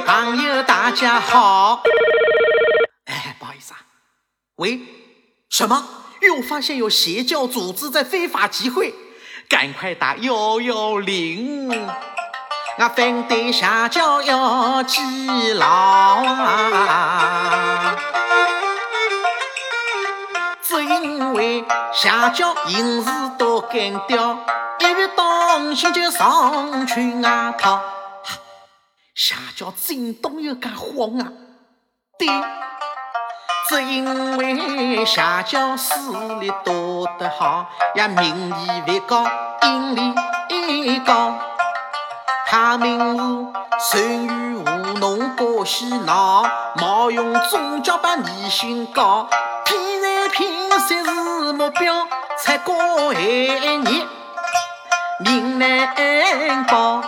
朋友，大家好。哎，不好意思啊。喂，什么？又发现有邪教组织在非法集会？赶快打幺幺零！我反对邪教要记牢啊！只因为邪教行事多干掉，一遇东西就上去外套。邪教真东有噶慌啊！对，只因为邪教势力多得好，呀名义越高，引力越高。他们是善于糊弄和洗脑，冒用宗教把迷信搞，骗财骗色是目标，才过害你命难保。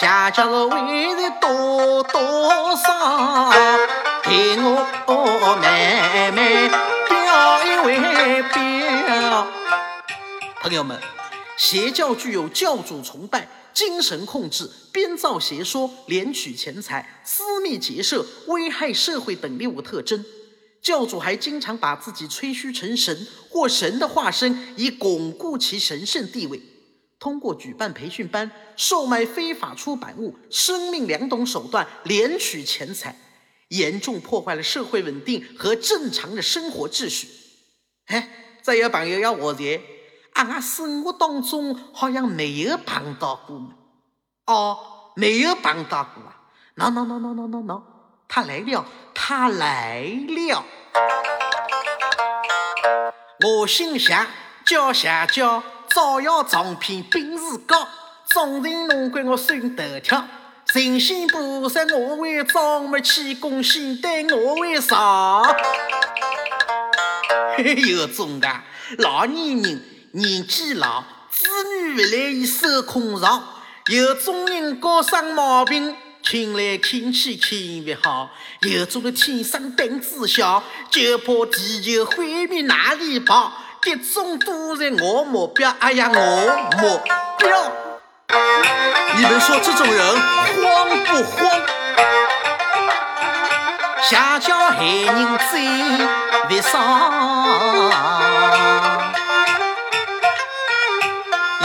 邪教的为人多多少，给我慢慢表一为表。朋友们，邪教具有教主崇拜、精神控制、编造邪说、敛取钱财、私密结社、危害社会等六个特征。教主还经常把自己吹嘘成神或神的化身，以巩固其神圣地位。通过举办培训班、售卖非法出版物、生命两种手段敛取钱财，严重破坏了社会稳定和正常的生活秩序。哎，再有朋友要我财，啊，生活当中好像没有碰到过嘛？哦，没有碰到过啊？no no no no no no no，他来了，他来了。我姓夏，叫夏叫。招摇撞骗，本事高，众人弄怪我算头条。神仙菩萨我为装，没气功仙丹我为上。有种的老年人年纪老，子女不来伊受空巢。有种人搞生毛病，请来看去看不好。有种人天生胆子小，就怕地球毁灭哪里跑。一种都在我目标，哎呀，我目标！你们说这种人慌不慌？下叫害人最别上。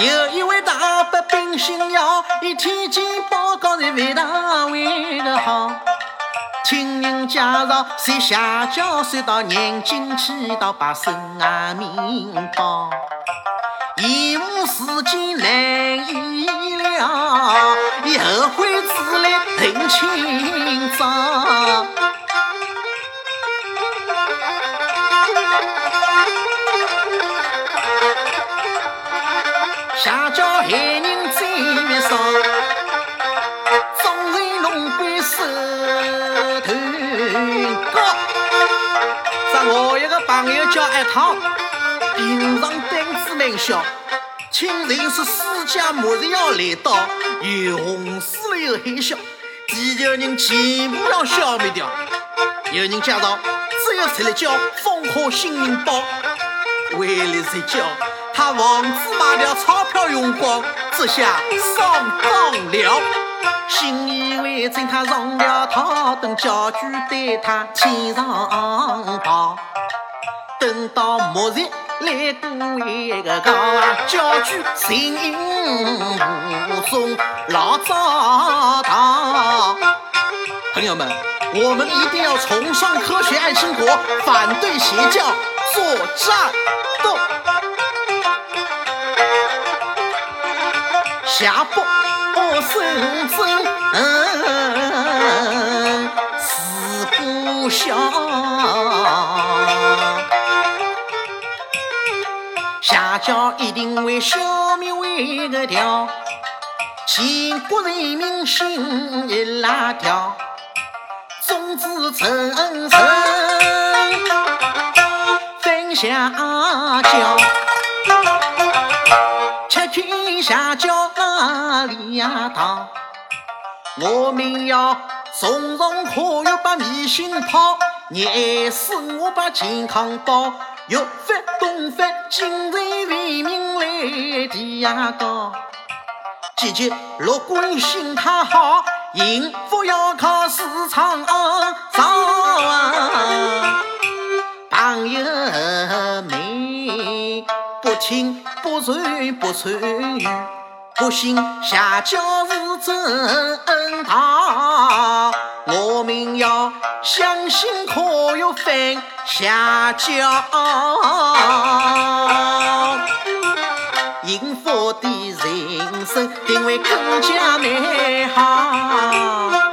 有一位大伯秉姓姚，一天见报告在为大为的好。听人介绍，随下轿随到南京去，到把生啊命保。一无事件难意料，以后悔之来认清早。朋友叫阿汤，平常胆子蛮小，听人说世界末日要来到，又红死了又害羞，地球人全部要消灭掉。有人介绍，只有出来叫封好新闻报，为了睡觉他房子卖掉，钞票用光，这下上当了。信以为真，他上了套，等家具对他天上跑。等到末日来过一个，家具形影无踪，老早逃。朋友们，我们一定要崇尚科学，爱生活，反对邪教，作战斗。下播。我深圳是故乡，下家一定会消灭为个条，全国人民心一拉跳，众志成城分下交。天下叫哪里呀？堂，我们要从容科学把迷信抛，热死我把健康保，玉发东发，精神为民来提呀高。季节乐观心态好，幸福要靠时常上。朋友们，不听不传不传语，不信邪教是真道。我们要相信可有分下教，幸福的人生定会更加美好。